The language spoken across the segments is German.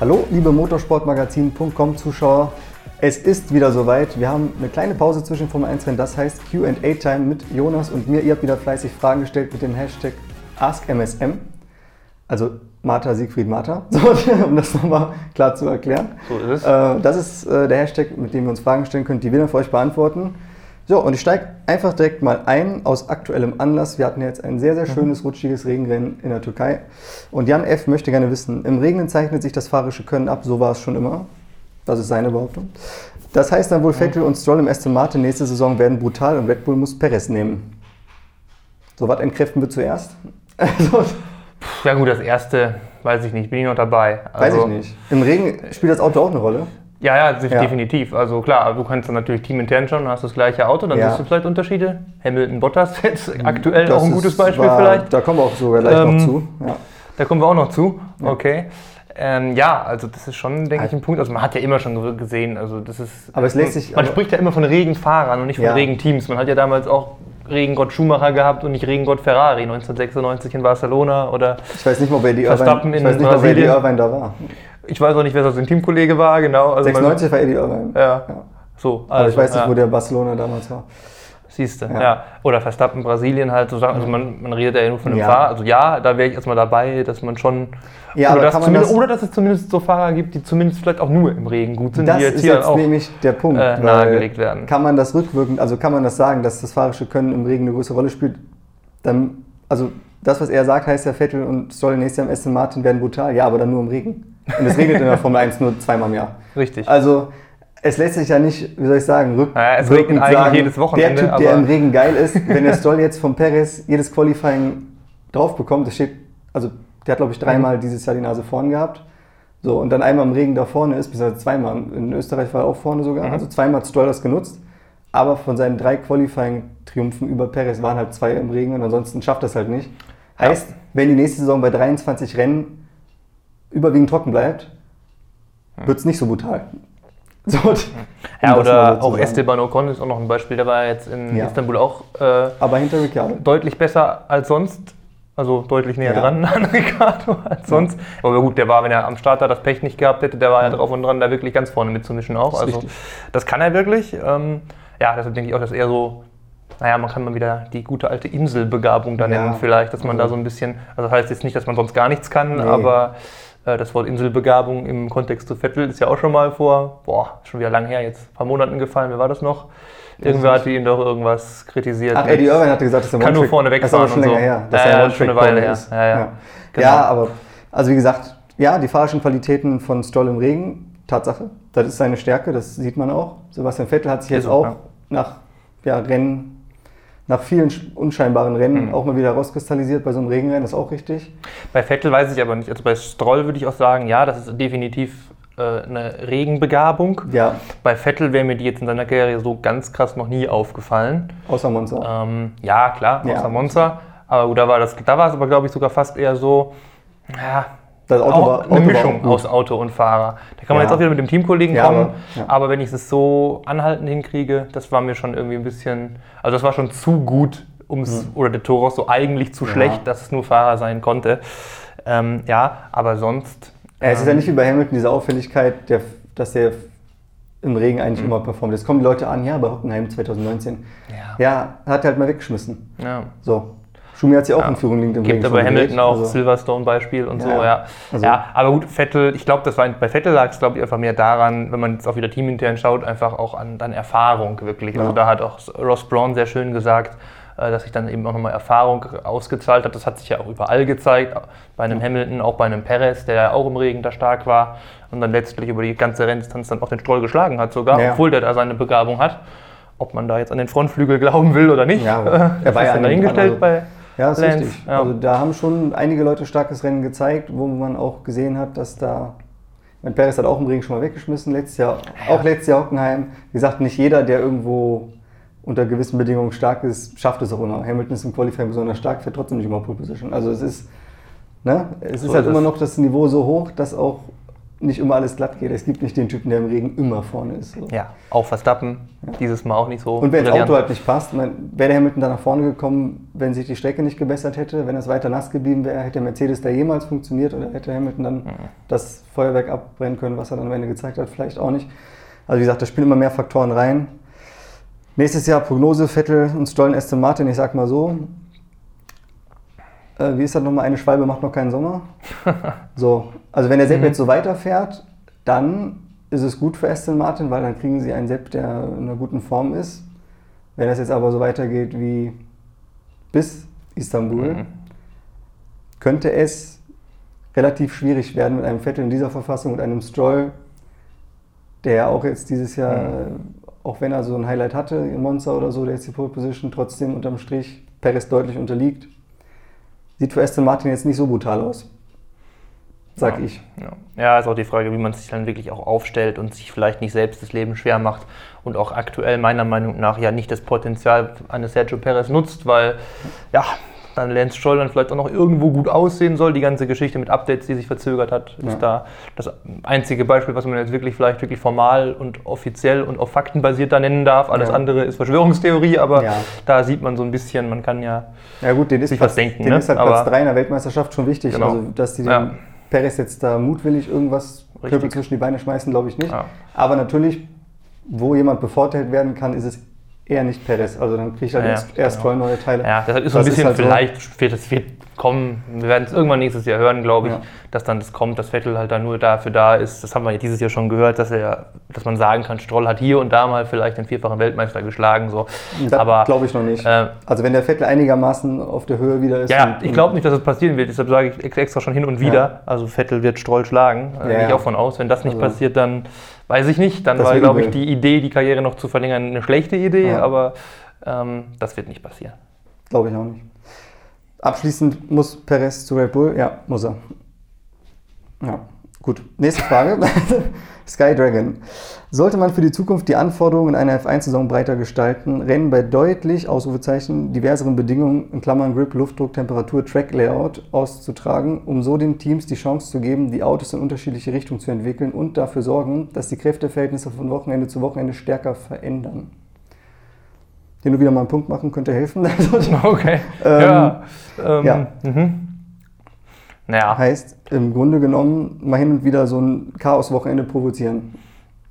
Hallo, liebe Motorsportmagazin.com Zuschauer. Es ist wieder soweit. Wir haben eine kleine Pause zwischen Formel 1 Rennen. Das heißt Q&A-Time mit Jonas und mir. Ihr habt wieder fleißig Fragen gestellt mit dem Hashtag AskMSM. Also Martha, Siegfried, Martha. So, um das nochmal klar zu erklären. So ist es. Äh, das ist äh, der Hashtag, mit dem wir uns Fragen stellen können, die wir dann für euch beantworten. So, und ich steige einfach direkt mal ein aus aktuellem Anlass. Wir hatten jetzt ein sehr, sehr schönes, rutschiges Regenrennen in der Türkei. Und Jan F. möchte gerne wissen, im Regnen zeichnet sich das fahrerische Können ab, so war es schon immer. Das ist seine Behauptung. Das heißt dann wohl, Vettel und Stroll im Aston Martin nächste Saison werden brutal und Red Bull muss Perez nehmen. So, was entkräften wir zuerst? Also, Ja gut, das erste weiß ich nicht, bin ich noch dabei. weiß Also, ich nicht. Im Regen spielt das Auto auch eine Rolle. Ja, ja, sich Ja. definitiv. Also klar, du kannst dann natürlich teamintern schon, hast das gleiche Auto, dann Ja. siehst du vielleicht Unterschiede. Hamilton Bottas jetzt aktuell Das auch ein gutes Beispiel war, vielleicht. Da kommen wir auch sogar gleich Ähm, noch zu. Ja. Da kommen wir auch noch zu. Okay. Ähm, ja, also das ist schon, denke ich, ein Punkt. Also man hat ja immer schon ge- gesehen, also das ist. Aber es lässt sich- Man spricht ja immer von Regenfahrern und nicht von Ja. Regenteams. Man hat ja damals auch Regengott Schumacher gehabt und nicht Regengott Ferrari 1996 in Barcelona oder Ich weiß nicht mal, wer die Verstappen Irvine, ich weiß nicht mal, wer die. Irvine da war. Ich weiß auch nicht, wer sein Teamkollege war, genau. Also man- 96 war Eddie Irvine. Ja. Ja. So, Aber ich weiß nicht, ja. wo der Barcelona damals war. Siehst du, Ja. ja. Oder Verstappen, Brasilien halt so Sachen. Also man, man redet ja nur von einem Ja. Fahrer. Also ja, da wäre ich erstmal dabei, dass man schon. Ja, oder, dass man das- oder dass es zumindest so Fahrer gibt, die zumindest vielleicht auch nur im Regen gut sind, Das die jetzt ist hier jetzt auch. nämlich der Punkt. äh, nahegelegt werden. Kann man das rückwirkend, also kann man das sagen, dass das fahrische Können im Regen eine größere Rolle spielt? Dann, also das, was er sagt, heißt ja, Vettel und Stroll nächstes Jahr im Aston Martin werden brutal. Ja, aber dann nur im Regen. Und es regnet in der Formel 1 nur zweimal im Jahr. Richtig. Also es lässt sich ja nicht, wie soll ich sagen, rück, Ja, es regnet eigentlich jedes Wochenende, Der Typ, der im Regen geil ist, wenn der Stroll jetzt vom Perez jedes Qualifying drauf bekommt, das steht, also der hat glaube ich dreimal Mhm. dieses Jahr die Nase vorn gehabt. So, und dann einmal im Regen da vorne ist, bis zweimal. In Österreich war er auch vorne sogar. Mhm. Also zweimal hat Stroll das genutzt. Aber von seinen drei Qualifying-Triumphen über Perez waren halt zwei im Regen und ansonsten schafft das halt nicht. Heißt, wenn die nächste Saison bei 23 Rennen überwiegend trocken bleibt, wird es nicht so brutal. So, um ja, oder so auch. Esteban Ocon ist auch noch ein Beispiel, der war jetzt in Ja. Istanbul auch äh, Aber hinter Ricciardo. deutlich besser als sonst. Also deutlich näher Ja. dran an Ricardo als sonst. Aber gut, der war, wenn er am Start da das Pech nicht gehabt hätte, der war ja drauf und dran, da wirklich ganz vorne mitzumischen auch. Das Also richtig. das kann er wirklich. Ähm, ja, deshalb denke ich auch, dass er so, naja, man kann mal wieder die gute alte Inselbegabung da Ja. nennen vielleicht, dass man da so ein bisschen, also das heißt jetzt nicht, dass man sonst gar nichts kann, Nee. aber das Wort Inselbegabung im Kontext zu Vettel ist ja auch schon mal vor, boah, schon wieder lang her, jetzt ein paar Monaten gefallen, wer war das noch? Irgendwer hatte ihn doch irgendwas kritisiert. Ach, Eddie Irvine hatte gesagt, dass er Kann nur vorne Das ist aber wegfahren schon länger so. her. Dass Ja, ja, ein schon eine Weile her. ist. Ja, ja. Ja. Genau. ja, aber, also wie gesagt, ja, die fahrischen Qualitäten von Stroll im Regen, Tatsache. Das ist seine Stärke, das sieht man auch. Sebastian Vettel hat sich jetzt so, auch ja. nach ja, Rennen, nach vielen sch- unscheinbaren Rennen Mhm. auch mal wieder rauskristallisiert bei so einem Regenrennen, das ist auch richtig. Bei Vettel weiß ich aber nicht. Also bei Stroll würde ich auch sagen, ja, das ist definitiv äh, eine Regenbegabung. Ja, Bei Vettel wäre mir die jetzt in seiner Karriere so ganz krass noch nie aufgefallen. außer Monza. Ähm, ja, klar, Ja. außer Monza. Aber gut, da war das, da war es aber, glaube ich, sogar fast eher so, ja, Das Auto auch war- eine Auto war Mischung gut. aus Auto und Fahrer. Da kann man Ja. jetzt auch wieder mit dem Teamkollegen Ja, kommen. aber- ja. Aber wenn ich es so anhaltend hinkriege, das war mir schon irgendwie ein bisschen, also das war schon zu gut, ums, oder der Toros so eigentlich zu Mhm. Schlecht, dass es nur Fahrer sein konnte. Ähm, ja, aber sonst. Ja, es ist ja nicht wie bei Hamilton diese Auffälligkeit, der, dass der im Regen eigentlich Mhm. immer performt. Jetzt kommen die Leute an, ja, bei Hockenheim 2019. Ja. Ja, hat er halt mal weggeschmissen. ja. So. Schumi hat sich auch in Führung liegend im Gibt aber Hamilton gedreht. auch Also, Silverstone-Beispiel und so, Ja, ja. also- ja, aber gut, Vettel, ich glaube, das war bei Vettel lag es, glaube ich, einfach mehr daran, wenn man jetzt auch wieder teamintern schaut, einfach auch an, an Erfahrung wirklich. Also Ja. da hat auch Ross Braun sehr schön gesagt, äh, dass sich dann eben auch nochmal Erfahrung ausgezahlt hat. Das hat sich ja auch überall gezeigt, bei einem Hamilton, auch bei einem Perez, der ja auch im Regen da stark war und dann letztlich über die ganze Renndistanz dann auch den Stroll geschlagen hat sogar, Ja. obwohl der da seine Begabung hat. Ob man da jetzt an den Frontflügel glauben will oder nicht, Ja, er war ja dahingestellt also- bei Ja, ist Lance. richtig. Ja. Also da haben schon einige Leute starkes Rennen gezeigt, wo man auch gesehen hat, dass da. Mein Perez hat auch im Regen schon mal weggeschmissen, letztes Jahr, auch letztes Jahr Hockenheim. Wie gesagt, nicht jeder, der irgendwo unter gewissen Bedingungen stark ist, schafft es auch immer. Hamilton ist im Qualifying besonders stark, fährt trotzdem nicht immer Pole Position. Also es ist, ne, es So ist halt ist immer noch das Niveau so hoch, dass auch nicht immer alles glatt geht. Es gibt nicht den Typen, der im Regen immer vorne ist. So. Ja, auch Verstappen, ja. dieses Mal auch nicht so. Und wenn das Auto halt nicht passt, wäre der Hamilton da nach vorne gekommen, wenn sich die Strecke nicht gebessert hätte, wenn es weiter nass geblieben wäre, hätte Mercedes da jemals funktioniert oder hätte Hamilton dann mhm. das Feuerwerk abbrennen können, was er dann am Ende gezeigt hat, vielleicht auch nicht. Also wie gesagt, da spielen immer mehr Faktoren rein. Nächstes Jahr Prognose, Vettel und Stollen Aston Martin, ich sag mal so, äh, wie ist das nochmal, eine Schwalbe macht noch keinen Sommer. so, also wenn der Sepp mhm. jetzt so weiterfährt, dann ist es gut für Aston Martin, weil dann kriegen sie einen Sepp, der in einer guten Form ist. Wenn das jetzt aber so weitergeht wie bis Istanbul, mhm. könnte es relativ schwierig werden mit einem Vettel in dieser Verfassung und einem Stroll, der auch jetzt dieses Jahr, mhm. auch wenn er so ein Highlight hatte im Monster oder so, der jetzt die Pole Position trotzdem unterm Strich Perez deutlich unterliegt sieht für Aston Martin jetzt nicht so brutal aus. Sag ja, ich. Ja. ja, ist auch die Frage, wie man sich dann wirklich auch aufstellt und sich vielleicht nicht selbst das Leben schwer macht und auch aktuell meiner Meinung nach ja nicht das Potenzial eines Sergio Perez nutzt, weil ja, dann Lance Stroll dann vielleicht auch noch irgendwo gut aussehen soll. Die ganze Geschichte mit Updates, die sich verzögert hat, ist ja. da das einzige Beispiel, was man jetzt wirklich vielleicht wirklich formal und offiziell und auf Fakten basiert da nennen darf. Alles ja. andere ist Verschwörungstheorie, aber ja. da sieht man so ein bisschen, man kann ja, ja gut, den ist sich Platz, was denken. Den ne? ist halt Platz 3 in der Weltmeisterschaft schon wichtig. Genau. Also, dass die ja. Perez jetzt da mutwillig irgendwas Knöpfe zwischen die Beine schmeißen, glaube ich nicht. Aber natürlich, wo jemand bevorteilt werden kann, ist es eher nicht Perez. Also dann kriege ich halt ja, erst, erst genau. neue Teile. Ja, das ist so ein bisschen halt vielleicht, so. das wird kommen, wir werden es irgendwann nächstes Jahr hören, glaube ich, ja. dass dann das kommt, dass Vettel halt dann nur dafür da ist. Das haben wir dieses Jahr schon gehört, dass er, dass man sagen kann, Stroll hat hier und da mal vielleicht den vierfachen Weltmeister geschlagen. So. Das glaube ich noch nicht. Äh, also wenn der Vettel einigermaßen auf der Höhe wieder ist. Ja, und, ich glaube nicht, dass es das passieren wird. Deshalb sage ich extra schon hin und wieder. Ja. Also Vettel wird Stroll schlagen. Da gehe ich auch von aus. Wenn das nicht also. passiert, dann weiß ich nicht. Dann das war, glaube ich, die Idee, die Karriere noch zu verlängern, eine schlechte Idee. Aber ähm, das wird nicht passieren. Glaube ich auch nicht. Abschließend muss Perez zu Red Bull? Ja, muss er. Ja, gut. Nächste Frage. Sky Dragon. Sollte man für die Zukunft die Anforderungen einer F1-Saison breiter gestalten, Rennen bei deutlich, Ausrufezeichen, diverseren Bedingungen, in Klammern Grip, Luftdruck, Temperatur, Track-Layout auszutragen, um so den Teams die Chance zu geben, die Autos in unterschiedliche Richtungen zu entwickeln und dafür sorgen, dass die Kräfteverhältnisse von Wochenende zu Wochenende stärker verändern? den du wieder mal einen Punkt machen könnte helfen. okay. ähm, ja. Ähm, ja. Mhm. Naja. Heißt im Grunde genommen mal hin und wieder so ein Chaos-Wochenende provozieren.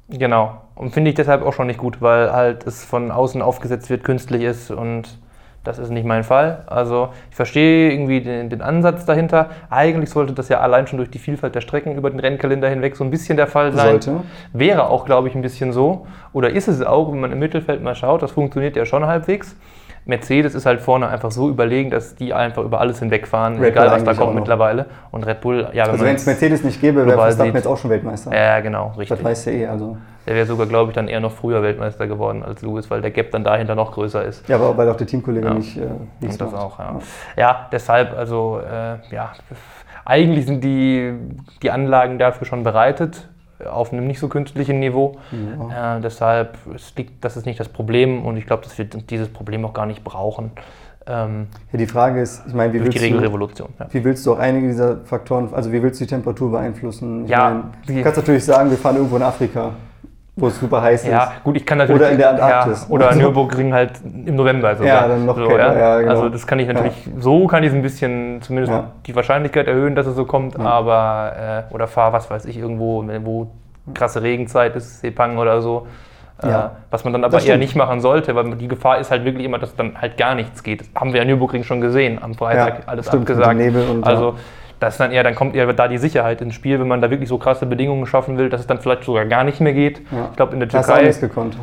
Genau. Und finde ich deshalb auch schon nicht gut, weil halt es von außen aufgesetzt wird, künstlich ist und das ist nicht mein Fall. Also ich verstehe irgendwie den, den, Ansatz dahinter. Eigentlich sollte das ja allein schon durch die Vielfalt der Strecken über den Rennkalender hinweg so ein bisschen der Fall sein. Sollte. Wäre auch, glaube ich, ein bisschen so. Oder ist es auch, wenn man im Mittelfeld mal schaut, das funktioniert ja schon halbwegs. Mercedes ist halt vorne einfach so überlegen, dass die einfach über alles hinwegfahren, Red egal was da kommt mittlerweile. Und Red Bull, ja, wenn Also wenn es Mercedes nicht gäbe, wäre Verstappen jetzt auch schon Weltmeister. Ja, genau, richtig. Das weiß ja eh, also. Der wäre sogar, glaube ich, dann eher noch früher Weltmeister geworden als Lewis, weil der Gap dann dahinter noch größer ist. Ja, aber weil auch der Teamkollege ja. nicht. Äh, nicht das auch, ja. ja. deshalb, also, äh, ja, eigentlich sind die, die Anlagen dafür schon bereitet auf einem nicht so künstlichen Niveau. Ja. Äh, deshalb liegt, das ist nicht das Problem und ich glaube, dass wir dieses Problem auch gar nicht brauchen. Ähm, ja, die Frage ist, ich meine, wie willst, die Regelrevolution, ja. wie willst du auch einige dieser Faktoren, also wie willst du die Temperatur beeinflussen? Ich ja, meine, du kannst natürlich sagen, wir fahren irgendwo in Afrika wo es super heiß ist. Ja, gut, ich kann natürlich. Oder in der Antarktis. Ja, oder Nürburgring halt im November sogar. Ja, dann noch so, kälter, ja. ja genau. Also das kann ich natürlich, so kann ich es ein bisschen zumindest die Wahrscheinlichkeit erhöhen, dass es so kommt, aber, äh, oder fahr, was weiß ich, irgendwo, wo krasse Regenzeit ist, Sepang oder so. Äh, was man dann aber eher nicht machen sollte, weil die Gefahr ist halt wirklich immer, dass dann halt gar nichts geht. Das haben wir ja Nürburgring schon gesehen, am Freitag alles stimmt, abgesagt. also das ist dann eher, dann kommt eher da die Sicherheit ins Spiel, wenn man da wirklich so krasse Bedingungen schaffen will, dass es dann vielleicht sogar gar nicht mehr geht. Ja. Ich glaube, in der Türkei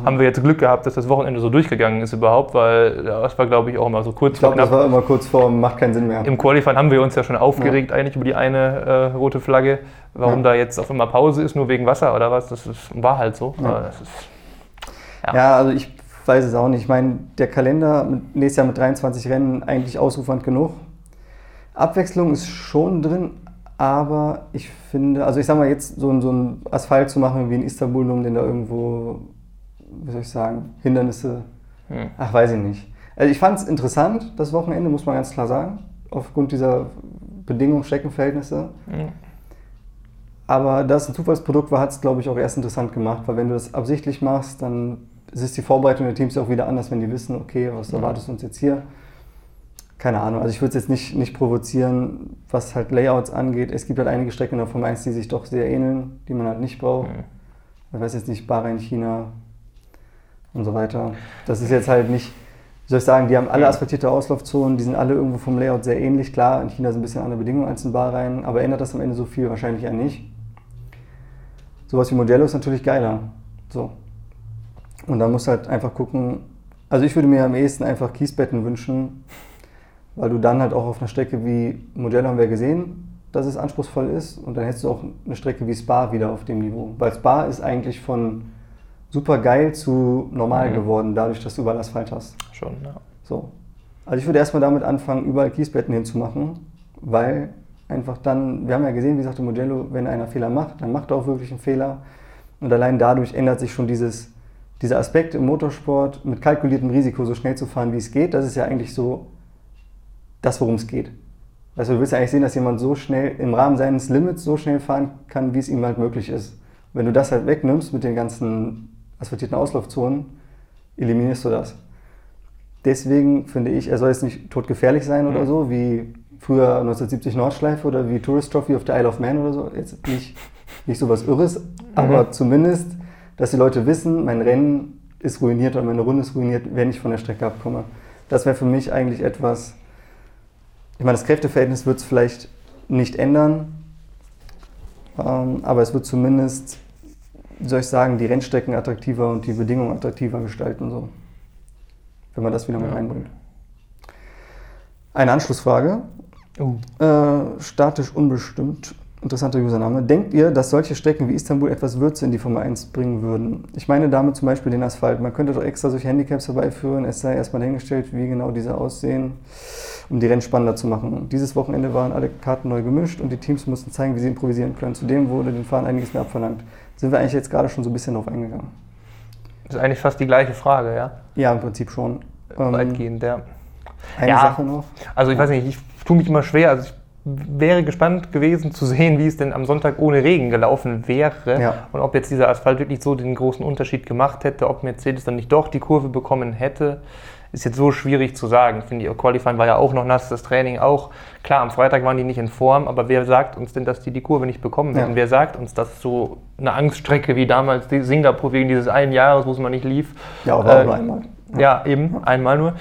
haben wir jetzt Glück gehabt, dass das Wochenende so durchgegangen ist überhaupt, weil das war, glaube ich, auch immer so kurz Ich glaube, das war immer kurz vor, macht keinen Sinn mehr. Im Qualifying haben wir uns ja schon aufgeregt ja. eigentlich über die eine äh, rote Flagge, warum ja. da jetzt auf einmal Pause ist, nur wegen Wasser oder was. Das ist, war halt so. Ist, ja. also ich weiß es auch nicht. Ich meine, der Kalender nächstes Jahr mit 23 Rennen eigentlich ausufernd genug. Abwechslung ist schon drin, aber ich finde, also ich sag mal, jetzt so, so ein Asphalt zu machen wie in Istanbul, um den da irgendwo, wie soll ich sagen, Hindernisse, hm. ach, weiß ich nicht. Also ich fand es interessant, das Wochenende, muss man ganz klar sagen, aufgrund dieser Bedingungen, Streckenverhältnisse. Hm. Aber da es ein Zufallsprodukt war, hat es, glaube ich, auch erst interessant gemacht, weil wenn du das absichtlich machst, dann ist die Vorbereitung der Teams auch wieder anders, wenn die wissen, okay, was erwartest du uns jetzt hier? Keine Ahnung, also ich würde es jetzt nicht, nicht provozieren, was halt Layouts angeht. Es gibt halt einige Strecken in der Formel 1, die sich doch sehr ähneln, die man halt nicht braucht. Mhm. Ich weiß jetzt nicht, Bahrain, China und so weiter. Das ist jetzt halt nicht, wie soll ich sagen, die haben alle asphaltierte Auslaufzonen, die sind alle irgendwo vom Layout sehr ähnlich. Klar, in China sind ein bisschen andere Bedingungen als in Bahrain, aber ändert das am Ende so viel? Wahrscheinlich ja nicht. Sowas wie Modello ist natürlich geiler. So. Und da musst du halt einfach gucken. Also ich würde mir am ehesten einfach Kiesbetten wünschen, weil du dann halt auch auf einer Strecke wie Modello haben wir gesehen, dass es anspruchsvoll ist. Und dann hättest du auch eine Strecke wie Spa wieder auf dem Niveau. Weil Spa ist eigentlich von super geil zu normal Mhm. geworden, dadurch, dass du überall Asphalt hast. Schon, ja. So. Also ich würde erstmal damit anfangen, überall Kiesbetten hinzumachen, weil einfach dann, wir haben ja gesehen, wie sagte Modello, wenn einer Fehler macht, dann macht er auch wirklich einen Fehler. Und allein dadurch ändert sich schon dieses, dieser Aspekt im Motorsport, mit kalkuliertem Risiko so schnell zu fahren, wie es geht. Das ist ja eigentlich so das, worum es geht. Also du willst ja eigentlich sehen, dass jemand so schnell im Rahmen seines Limits so schnell fahren kann, wie es ihm halt möglich ist. Wenn du das halt wegnimmst mit den ganzen asphaltierten Auslaufzonen, eliminierst du das. Deswegen finde ich, er soll jetzt nicht todgefährlich sein oder Mhm. so, wie früher 1970 Nordschleife oder wie Tourist Trophy auf der Isle of Man oder so. Jetzt nicht, nicht so was Irres, aber zumindest, dass die Leute wissen, mein Rennen ist ruiniert oder meine Runde ist ruiniert, wenn ich von der Strecke abkomme. Das wäre für mich eigentlich etwas, ich meine, das Kräfteverhältnis wird es vielleicht nicht ändern, ähm, aber es wird zumindest, wie soll ich sagen, die Rennstrecken attraktiver und die Bedingungen attraktiver gestalten, so. Wenn man das wieder mit Ja. reinbringt. Eine Anschlussfrage. Uh. Äh, statisch unbestimmt. Interessanter Username. Denkt ihr, dass solche Strecken wie Istanbul etwas Würze in die Formel 1 bringen würden? Ich meine damit zum Beispiel den Asphalt. Man könnte doch extra solche Handicaps herbeiführen. Es sei erstmal dahingestellt, wie genau diese aussehen, um die Rennen spannender zu machen. Dieses Wochenende waren alle Karten neu gemischt und die Teams mussten zeigen, wie sie improvisieren können. Zudem wurde den Fahrern einiges mehr abverlangt. Sind wir eigentlich jetzt gerade schon so ein bisschen drauf eingegangen? Das ist eigentlich fast die gleiche Frage, ja. Ja, im Prinzip schon. Ähm, Weitgehend, ja. Eine Ja. Sache noch. Also ich weiß nicht, ich tue mich immer schwer. Also ich wäre gespannt gewesen zu sehen, wie es denn am Sonntag ohne Regen gelaufen wäre Ja. und ob jetzt dieser Asphalt wirklich so den großen Unterschied gemacht hätte, ob Mercedes dann nicht doch die Kurve bekommen hätte. Ist jetzt so schwierig zu sagen. Finde ich, Qualifying war ja auch noch nass, das Training auch. Klar, am Freitag waren die nicht in Form, aber wer sagt uns denn, dass die die Kurve nicht bekommen Ja. werden? Wer sagt uns, dass so eine Angststrecke wie damals die Singapur wegen dieses einen Jahres, wo es mal nicht lief, Ja, aber auch äh, nur einmal. ja, eben, einmal nur.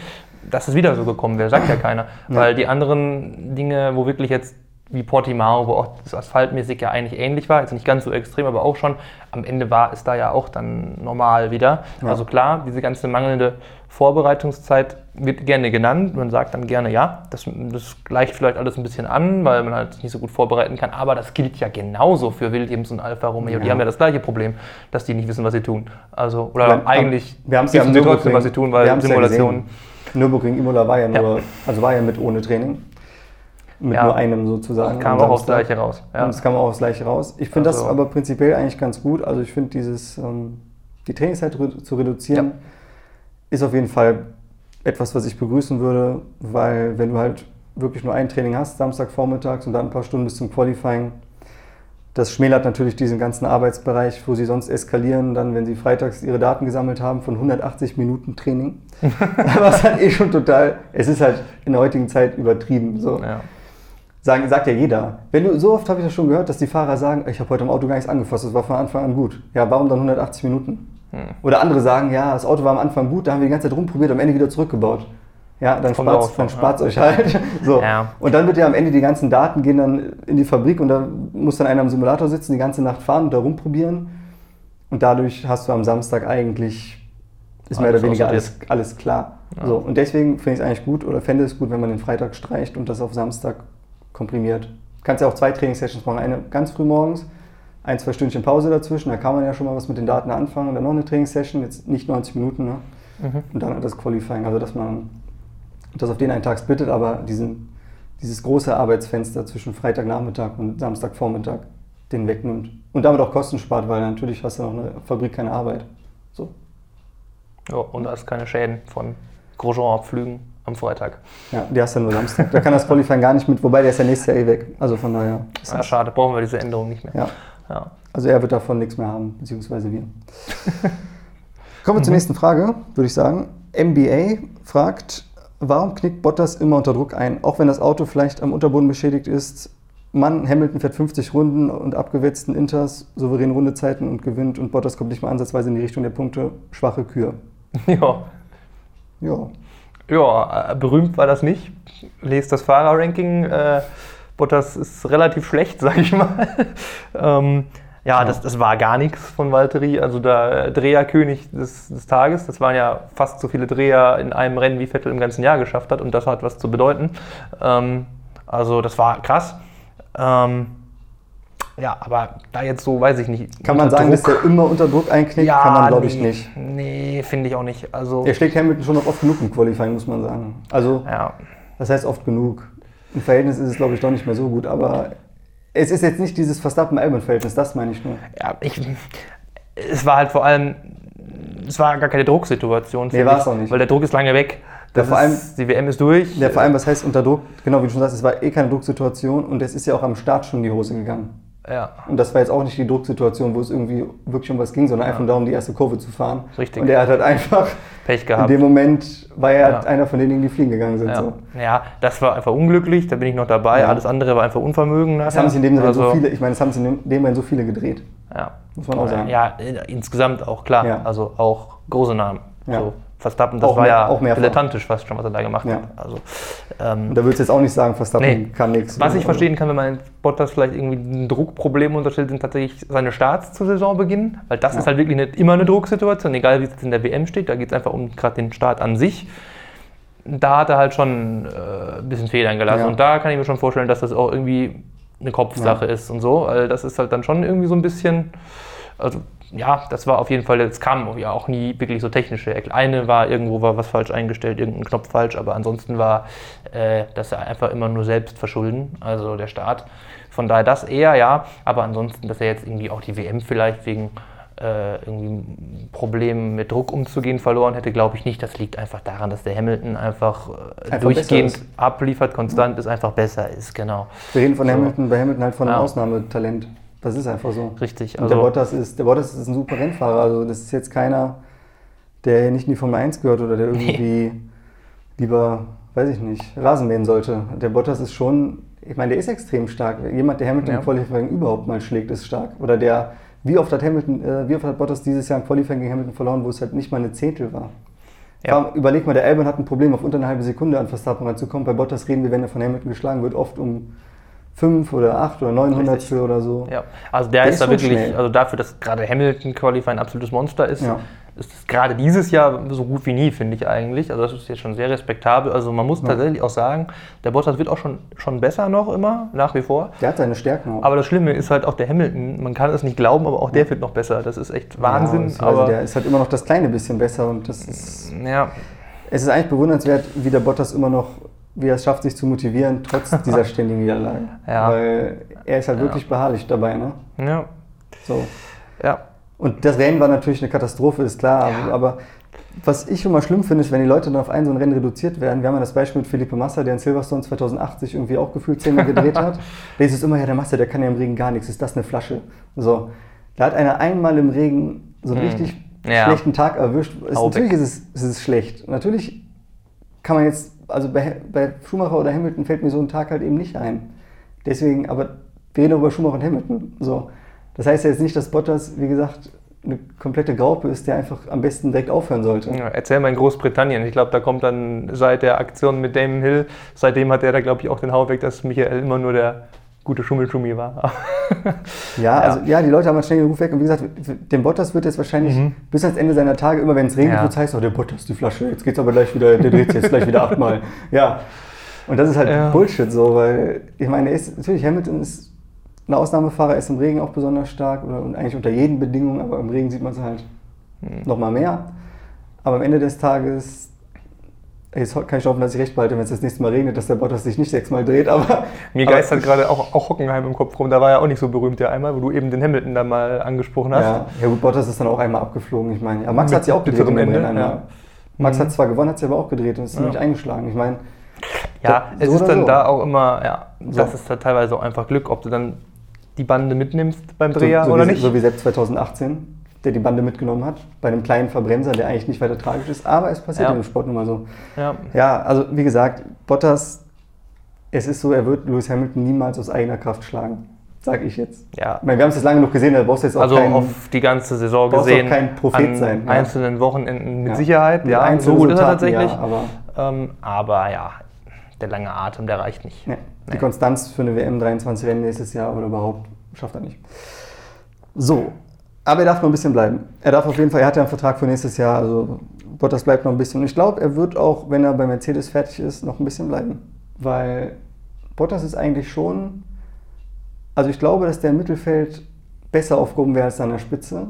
Dass es wieder so gekommen wäre, sagt ja keiner. Weil die anderen Dinge, wo wirklich jetzt wie Portimao, wo auch das asphaltmäßig ja eigentlich ähnlich war, jetzt nicht ganz so extrem, aber auch schon, am Ende war es da ja auch dann normal wieder. Ja. Also klar, diese ganze mangelnde Vorbereitungszeit wird gerne genannt. Man sagt dann gerne, ja, das, das gleicht vielleicht alles ein bisschen an, weil man halt nicht so gut vorbereiten kann. Aber das gilt ja genauso für Williams und Alfa Romeo. Die Ja. haben ja das gleiche Problem, dass die nicht wissen, was sie tun. Also, oder Aber- eigentlich wir ja wissen sie trotzdem, was sie tun, wir weil haben's ja Simulationen. gesehen. Nürburgring Imola war ja Ja. nur, also war ja mit ohne Training. Mit Ja. nur einem sozusagen. kam am auch aufs. Gleiche raus. Ja. Und es kam auch aufs Gleiche raus. Ich finde das Also- aber prinzipiell eigentlich ganz gut. Also ich finde dieses, ähm, die Trainingszeit zu reduzieren, ist auf jeden Fall etwas, was ich begrüßen würde, weil wenn du halt wirklich nur ein Training hast, Samstagvormittags und dann ein paar Stunden bis zum Qualifying, das schmälert natürlich diesen ganzen Arbeitsbereich, wo sie sonst eskalieren, dann wenn sie freitags ihre Daten gesammelt haben von 180 Minuten Training. Was halt eh schon total, es ist halt in der heutigen Zeit übertrieben. So. Ja. Sagen, sagt ja jeder. Wenn du, so oft habe ich das schon gehört, dass die Fahrer sagen, ich habe heute am Auto gar nichts angefasst, das war von Anfang an gut. Ja, warum dann 180 Minuten? Oder andere sagen, ja, das Auto war am Anfang gut, da haben wir die ganze Zeit rumprobiert, am Ende wieder zurückgebaut. Ja, dann spart dann spart's euch halt. So. Ja. Und dann wird ja am Ende die ganzen Daten gehen dann in die Fabrik und da muss dann einer am Simulator sitzen, die ganze Nacht fahren und da rumprobieren. Und dadurch hast du am Samstag eigentlich, ist mehr Alles oder weniger alles, alles klar. So, und deswegen finde ich es eigentlich gut oder fände es gut, wenn man den Freitag streicht und das auf Samstag komprimiert. Du kannst ja auch zwei Trainingssessions machen. Eine ganz früh morgens, ein, zwei Stündchen Pause dazwischen, da kann man ja schon mal was mit den Daten anfangen und dann noch eine Trainingssession, jetzt nicht 90 Minuten, ne? Und dann das Qualifying, also dass man das auf den einen Tag splittet, aber diesen, dieses große Arbeitsfenster zwischen Freitagnachmittag und Samstagvormittag den wegnimmt. Und damit auch Kosten spart, weil natürlich hast du noch eine Fabrik keine Arbeit. So. Ja, und da ist keine Schäden von Grosjean-Abflügen am Freitag. Ja, die hast du nur Samstag. Da kann das Qualifying gar nicht mit, wobei der ist ja nächstes Jahr eh weg. Also von daher. ist Ja, schade, brauchen wir diese Änderung nicht mehr. Ja. Ja. Also er wird davon nichts mehr haben, beziehungsweise wir. Kommen wir zur nächsten Frage, würde ich sagen. MBA fragt, warum knickt Bottas immer unter Druck ein, auch wenn das Auto vielleicht am Unterboden beschädigt ist? Mann, Hamilton fährt 50 Runden und abgewetzten Inters, souveräne Rundezeiten und gewinnt und Bottas kommt nicht mal ansatzweise in die Richtung der Punkte. Schwache Kür. Ja. Ja. Ja, äh, berühmt war das nicht. Lest das Fahrerranking. Äh, Bottas ist relativ schlecht, sag ich mal. ähm, ja, Ja. Das, das war gar nichts von Valtteri. Also der Dreherkönig des, des Tages. Das waren ja fast so viele Dreher in einem Rennen, wie Vettel im ganzen Jahr geschafft hat. Und das hat was zu bedeuten. Ähm, also das war krass. Ähm, ja, aber da jetzt so, weiß ich nicht. Kann man sagen, dass Druck- der immer unter Druck einknickt? ja, Kann man, glaube ich, nee, nicht. Nee, finde ich auch nicht. Also, Er schlägt Hamilton schon noch oft genug im Qualifying, muss man sagen. Also, ja. das heißt oft genug. Im Verhältnis ist es, glaube ich, doch nicht mehr so gut, aber es ist jetzt nicht dieses Verstappen-Albon-Verhältnis, das meine ich nur. ja, ich, es war halt vor allem, es war gar keine Drucksituation. finde war es auch nicht. Weil der Druck ist lange weg. Das vor allem- ist, die WM ist durch. Ja, vor allem, was heißt unter Druck? Genau, wie du schon sagst, es war eh keine Drucksituation und es ist ja auch am Start schon in die Hose gegangen. Ja, Und das war jetzt auch nicht die Drucksituation, wo es irgendwie wirklich um was ging, sondern einfach darum, die erste Kurve zu fahren. Richtig. Und er hat halt einfach, Pech in gehabt. dem Moment war er Ja. einer von denen, die fliegen gegangen sind. Ja. So. ja, das war einfach unglücklich, da bin ich noch dabei. Ja. Alles andere war einfach Unvermögen. Das nachher. haben sich in dem so Also, viele, ich meine, das haben sich in dem Moment so viele gedreht. Ja. Muss man auch sagen. Ja, äh, insgesamt auch klar. Also auch große Namen. Ja. So, Verstappen, das Auch war mehr- ja auch mehrfach. dilettantisch fast schon, was er da gemacht Ja. hat. Also, ähm, Und da würdest du jetzt auch nicht sagen, Verstappen Nee. kann nichts. Was ich verstehen kann, wenn man Bottas vielleicht irgendwie ein Druckproblem unterstellt, sind tatsächlich seine Starts zu Saisonbeginn, weil das Ja. ist halt wirklich nicht immer eine Drucksituation, egal wie es jetzt in der WM steht, da geht es einfach um gerade den Start an sich. Da hat er halt schon äh, ein bisschen Federn gelassen Ja. und da kann ich mir schon vorstellen, dass das auch irgendwie eine Kopfsache ist und so, weil das ist halt dann schon irgendwie so ein bisschen, also ja, das war auf jeden Fall, es kam ja auch nie wirklich so technische. Eine war irgendwo war was falsch eingestellt, irgendein Knopf falsch, aber ansonsten war äh, das ja einfach immer nur selbst verschulden, also der Start. Von daher das eher, ja, aber ansonsten, dass er jetzt irgendwie auch die WM vielleicht wegen äh, irgendwie Problemen mit Druck umzugehen verloren hätte, glaube ich nicht. Das liegt einfach daran, dass der Hamilton einfach, äh, Einfach durchgehend abliefert, konstant ist, einfach besser ist, genau. Wir reden von So. Hamilton, bei Hamilton halt von einem Ja. Ausnahmetalent. Das ist einfach so. Richtig. Und der Also, Bottas ist, der Bottas ist ein super Rennfahrer. Also das ist jetzt keiner, der nicht in die Formel 1 gehört oder der irgendwie lieber, weiß ich nicht, Rasen mähen sollte. Der Bottas ist schon, ich meine, der ist extrem stark. Jemand, der Hamilton Ja. im Qualifying überhaupt mal schlägt, ist stark. Oder der, wie oft hat Hamilton, äh, wie oft hat Bottas dieses Jahr im Qualifying gegen Hamilton verloren, wo es halt nicht mal eine Zehntel war. Ja. Überleg mal, der Albon hat ein Problem, auf unter eine halbe Sekunde an Verstappen ranzukommen. Bei Bottas reden wir, wenn er von Hamilton geschlagen wird, oft um 5 oder 8 oder 900 Richtig. oder so. Ja, also der, Der ist, ist da wirklich, schnell. also dafür, dass gerade Hamilton Qualifying ein absolutes Monster ist, Ja. ist es gerade dieses Jahr so gut wie nie, finde ich eigentlich. Also das ist jetzt schon sehr respektabel. Also man muss tatsächlich auch sagen, der Bottas wird auch schon, schon besser noch immer, nach wie vor. Der hat seine Stärken auch. Aber das Schlimme ist halt auch der Hamilton, man kann es nicht glauben, aber auch der wird noch besser. Das ist echt Wahnsinn. Ja, beziehungsweise aber der ist halt immer noch das kleine bisschen besser und das ist, ja, es ist eigentlich bewundernswert, wie der Bottas immer noch, wie er es schafft, sich zu motivieren, trotz dieser ständigen Niederlagen. Ja. Weil er ist halt Ja. wirklich beharrlich dabei, ne? ja, So. ja. Und das Rennen war natürlich eine Katastrophe, ist klar, Ja. aber, was ich schon mal schlimm finde, ist, wenn die Leute dann auf ein so ein Rennen reduziert werden. Wir haben ja das Beispiel mit Felipe Massa, der in Silverstone 2080 irgendwie auch gefühlt zehnmal gedreht hat. Da ist es immer, ja, der Massa, der kann ja im Regen gar nichts, ist das eine Flasche? So. Da hat einer einmal im Regen so einen Hm. richtig Ja. schlechten Tag erwischt. Hau natürlich ist es, ist es schlecht. Natürlich kann man jetzt, also bei, bei Schumacher oder Hamilton fällt mir so ein Tag halt eben nicht ein. Deswegen, aber wir reden über Schumacher und Hamilton. So. Das heißt ja jetzt nicht, dass Bottas, wie gesagt, eine komplette Graupe ist, der einfach am besten direkt aufhören sollte. Ja, erzähl mal in Großbritannien. Ich glaube, da kommt dann seit der Aktion mit Damon Hill, seitdem hat er da, glaube ich, auch den Hau weg, dass Michael immer nur der gute Schummelschummi war. Ja, also ja, die Leute haben halt schnell den Ruf weg. Und wie gesagt, dem Bottas wird jetzt wahrscheinlich bis ans Ende seiner Tage, immer wenn es regnet, Mhm. Ja. wird es heißen, oh, der Bottas, die Flasche, jetzt geht's aber gleich wieder, der dreht sich jetzt gleich wieder achtmal. Ja. Und das ist halt Ja. Bullshit so, weil ich meine, er ist, natürlich, Hamilton ist ein Ausnahmefahrer, er ist im Regen auch besonders stark oder und eigentlich unter jeden Bedingungen, aber im Regen sieht man es halt Mhm. noch mal mehr. Aber am Ende des Tages, jetzt kann ich hoffen, dass ich recht behalte, wenn es das nächste Mal regnet, dass der Bottas sich nicht sechsmal dreht, aber Mir geistert gerade auch, auch Hockenheim im Kopf rum. Da war ja auch nicht so berühmt, der einmal, wo du eben den Hamilton da mal angesprochen hast. Ja, ja gut, Bottas ist dann auch einmal abgeflogen. Ich meine, ja, Max hat sie auch gedreht dem Ende, einmal. ja. Max Mhm. hat zwar gewonnen, hat sie aber auch gedreht und ist Ja. ziemlich eingeschlagen. Ich meine, Ja, So es ist dann so. da auch immer, ja, das So. ist halt teilweise auch einfach Glück, ob du dann die Bande mitnimmst beim Dreher so, oder wie, nicht. so wie Sepp 2018, der die Bande mitgenommen hat, bei einem kleinen Verbremser, der eigentlich nicht weiter tragisch ist, aber es passiert Ja. dem Sport nun mal so. ja. Ja, also wie gesagt, Bottas, es ist so, er wird Lewis Hamilton niemals aus eigener Kraft schlagen, sage ich jetzt. ja. Ich meine, wir haben es jetzt lange genug gesehen, da brauchst du jetzt auch Also keinen, auf die ganze Saison gesehen. kein Prophet sein, ja. einzelnen Wochenenden mit Ja. Sicherheit. mit Ja, so gut ist er tatsächlich. Ja, aber Ähm, aber ja, der lange Atem, der reicht nicht. nee, die Nee. Konstanz für eine WM 23 Rennen nächstes Jahr oder überhaupt schafft er nicht. So, aber er darf noch ein bisschen bleiben. Er darf auf jeden Fall, er hat ja einen Vertrag für nächstes Jahr, also Bottas bleibt noch ein bisschen. Und ich glaube, er wird auch, wenn er bei Mercedes fertig ist, noch ein bisschen bleiben. Weil Bottas ist eigentlich schon, also ich glaube, dass der im Mittelfeld besser aufgehoben wäre als an der Spitze.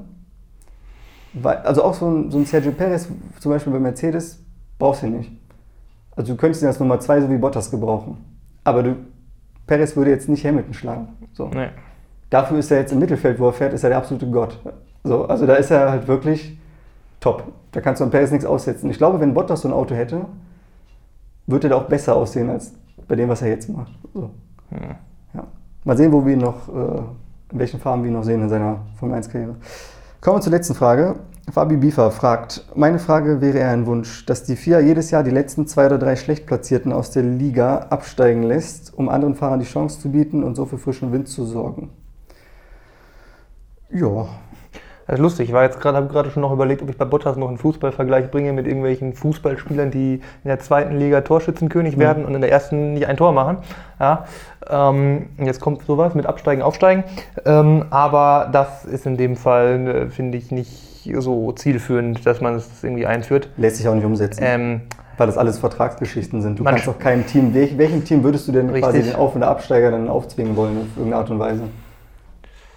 Weil, also auch so ein, so ein Sergio Perez zum Beispiel bei Mercedes brauchst du nicht. Also du könntest ihn als Nummer zwei so wie Bottas gebrauchen. Aber du, Perez würde jetzt nicht Hamilton schlagen. So. Nee. Dafür ist er jetzt im Mittelfeld, wo er fährt, ist er der absolute Gott. So, also da ist er halt wirklich top. Da kannst du an Perez nichts aussetzen. Ich glaube, wenn Bottas so ein Auto hätte, würde er da auch besser aussehen als bei dem, was er jetzt macht. So. Ja. Mal sehen, wo wir ihn noch, äh, in welchen Farben wir ihn noch sehen in seiner Formel 1-Karriere. Kommen wir zur letzten Frage. Fabi Biefer fragt, meine Frage wäre eher ein Wunsch, dass die FIA jedes Jahr die letzten zwei oder drei Schlechtplatzierten aus der Liga absteigen lässt, um anderen Fahrern die Chance zu bieten und so für frischen Wind zu sorgen. Ja, Das ist lustig. Ich war jetzt gerade, habe gerade schon noch überlegt, ob ich bei Bottas noch einen Fußballvergleich bringe mit irgendwelchen Fußballspielern, die in der zweiten Liga Torschützenkönig werden und in der ersten nicht ein Tor machen. Ja, ähm, jetzt kommt sowas mit Absteigen, Aufsteigen. Ähm, aber das ist in dem Fall, äh, finde ich, nicht so zielführend, dass man es irgendwie einführt. lässt sich auch nicht umsetzen, Ähm, weil das alles Vertragsgeschichten sind. Du kannst auch keinem Team, welch, welchem Team würdest du denn quasi Richtig. den Auf- und Absteiger dann aufzwingen wollen, auf irgendeine Art und Weise?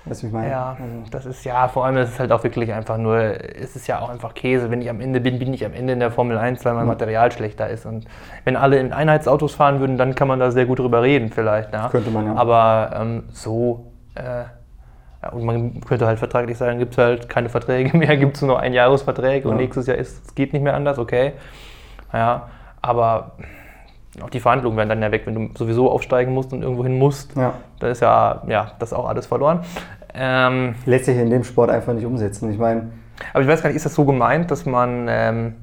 Weißt du, ich meine? Ja, Also, das ist ja, vor allem das ist halt auch wirklich einfach nur, es ist ja auch einfach Käse. Wenn ich am Ende bin, bin ich am Ende in der Formel 1, weil mein Mhm. Material schlechter ist. Und wenn alle in Einheitsautos fahren würden, dann kann man da sehr gut drüber reden vielleicht. Ja. Könnte man, ja. Aber ähm, so, äh, ja, und man könnte halt vertraglich sagen, gibt es halt keine Verträge mehr, gibt es nur ein Jahresverträge und Ja. nächstes Jahr ist es geht nicht mehr anders, okay. Ja, aber auch die Verhandlungen werden dann ja weg, wenn du sowieso aufsteigen musst und irgendwo hin musst. ja. Da ist ja, ja das auch alles verloren. Ähm, Lässt sich in dem Sport einfach nicht umsetzen. Ich meine, aber ich weiß gar nicht, ist das so gemeint, dass man ähm,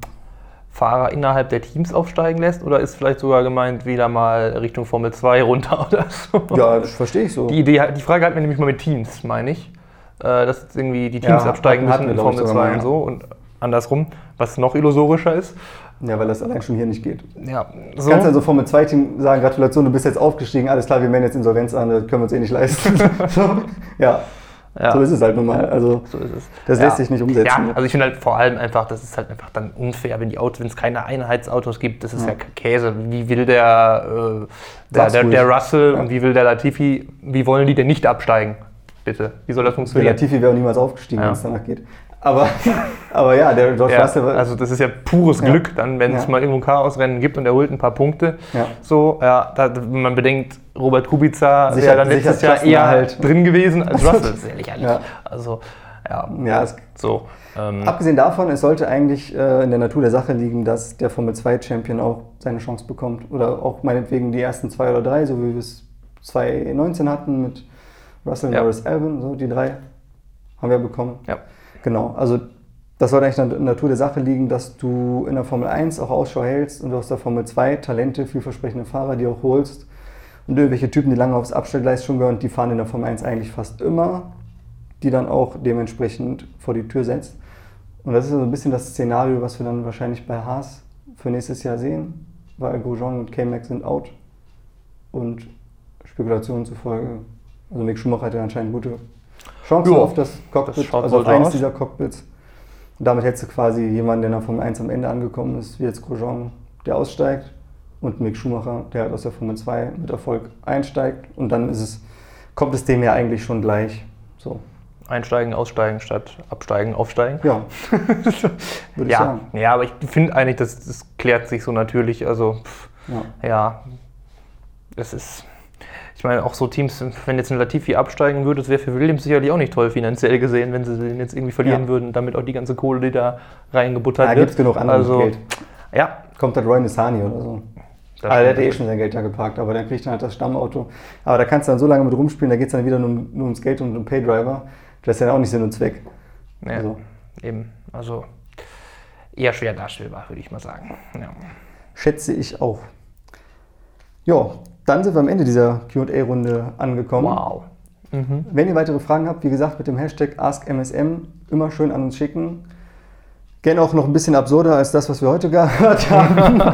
Fahrer innerhalb der Teams aufsteigen lässt? Oder ist vielleicht sogar gemeint, wieder mal Richtung Formel 2 runter oder so? ja, das verstehe ich so. Die, Idee, die Frage hatten wir nämlich mal mit Teams, meine ich. Äh, dass jetzt irgendwie die Teams Ja, absteigen hatten- müssen hatten in Formel 2 sogar mal, und so und andersrum, was noch illusorischer ist. Ja, weil das allein schon hier nicht geht. Ja, Du so. kannst also Formel 2 Team sagen, Gratulation, du bist jetzt aufgestiegen, alles klar, wir melden jetzt Insolvenz an, das können wir uns eh nicht leisten. so, ja, ja, so ist es halt nun mal. Also, so ist es. das Ja. lässt sich nicht umsetzen. Ja, also ich finde halt vor allem einfach, das ist halt einfach dann unfair, wenn die Autos, wenn es keine Einheitsautos gibt, das ist ja, Ja. Käse. Wie will der, äh, der, der, der. Russell und wie will der Latifi, wie wollen die denn nicht absteigen? Bitte. Wie soll das Der funktionieren? Latifi wäre auch niemals aufgestiegen, wenn es danach geht. Aber, aber ja, der George Ja, Russell also das ist ja pures Ja. Glück, dann, wenn es Ja. mal irgendwo ein Chaosrennen gibt und er holt ein paar Punkte. Ja. So, ja, da, wenn man bedenkt, Robert Kubica Sicher- wäre dann letztes Jahr eher Klassenerhalt. drin gewesen als Russell. Das ist ja lächerlich. Ja. Also, ja, ja, es, so. Ähm, abgesehen davon, es sollte eigentlich äh, in der Natur der Sache liegen, dass der Formel 2 Champion auch seine Chance bekommt. Oder auch meinetwegen die ersten zwei oder drei, so wie wir es 2019 hatten mit Russell, Ja. Norris, Albon, so die drei haben wir bekommen. ja. Genau, also das sollte eigentlich in der Natur der Sache liegen, dass du in der Formel 1 auch Ausschau hältst und du aus der Formel 2 Talente, vielversprechende Fahrer, die auch holst. Und irgendwelche Typen, die lange aufs Abstellgleis schon gehören, die fahren in der Formel 1 eigentlich fast immer, die dann auch dementsprechend vor die Tür setzt. Und das ist so ein bisschen das Szenario, was wir dann wahrscheinlich bei Haas für nächstes Jahr sehen, weil Grosjean und K-Max sind out. Und Spekulationen zufolge, also Mick Schumacher hat ja anscheinend gute Chancen Ja, auf das Cockpit, das also auf eines aus. dieser Cockpits. Und damit hättest du quasi jemanden, der in der Formel 1 am Ende angekommen ist, wie jetzt Grosjean, der aussteigt und Mick Schumacher, der halt aus der Formel 2 mit Erfolg einsteigt. Und dann ist es, kommt es dem ja eigentlich schon gleich. So, Einsteigen, aussteigen statt absteigen, aufsteigen. ja, würde ich Ja, sagen. ja, aber ich finde eigentlich, das, das klärt sich so natürlich. Also, pff, Ja. ja, es ist. Ich meine, auch so Teams, wenn jetzt ein Latifi absteigen würde, das wäre für Williams sicherlich auch nicht toll finanziell gesehen, wenn sie den jetzt irgendwie verlieren Ja. würden, damit auch die ganze Kohle, die da reingebuttert Da wird. gibt es genug andere also, Geld. Ja, Kommt halt Roy Nissani oder so. Das Aber der hat stimmt. eh schon sein Geld da geparkt, aber dann kriegt er halt das Stammauto. Aber da kannst du dann so lange mit rumspielen, da geht es dann wieder nur, nur ums Geld und um Paydriver. Das ist ja auch nicht Sinn und Zweck. Ja, Also. eben. Also eher schwer darstellbar, würde ich mal sagen. Ja. Schätze ich auch. Ja, dann sind wir am Ende dieser QA-Runde angekommen. Wow. Mhm. Wenn ihr weitere Fragen habt, wie gesagt, mit dem Hashtag AskMSM immer schön an uns schicken. Gerne auch noch ein bisschen absurder als das, was wir heute gehört haben.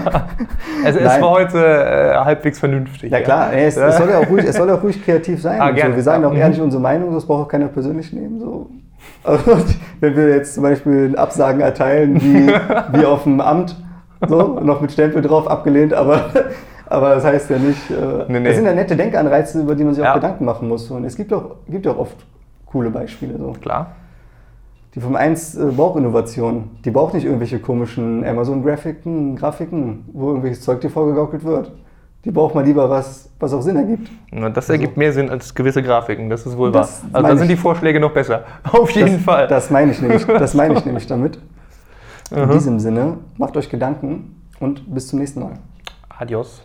Also es Nein. war heute äh, halbwegs vernünftig. Ja klar, es, es, soll ja auch ruhig, es soll auch ruhig kreativ sein. Ah, so. Wir sagen auch Mhm. ehrlich unsere Meinung, das braucht auch keiner persönlich nehmen. So. Also, wenn wir jetzt zum Beispiel Absagen erteilen, wie, wie auf dem Amt, so, noch mit Stempel drauf, abgelehnt, aber, aber das heißt ja nicht. Äh, Nee, nee. Das sind ja nette Denkanreize, über die man sich Ja. auch Gedanken machen muss. Und es gibt auch, gibt ja auch oft coole Beispiele. So. Klar. Die Formel 1 äh, braucht Innovation. Die braucht nicht irgendwelche komischen Amazon-Grafiken, Grafiken, wo irgendwelches Zeug dir vorgegaukelt wird. Die braucht mal lieber was, was auch Sinn ergibt. Na, Das ergibt mehr Sinn als gewisse Grafiken, das ist wohl wahr. Das Also da sind die Vorschläge noch besser. Auf jeden das, Fall. Das meine ich nämlich, das meine ich nämlich damit. In Mhm. diesem Sinne, macht euch Gedanken und bis zum nächsten Mal. Adios.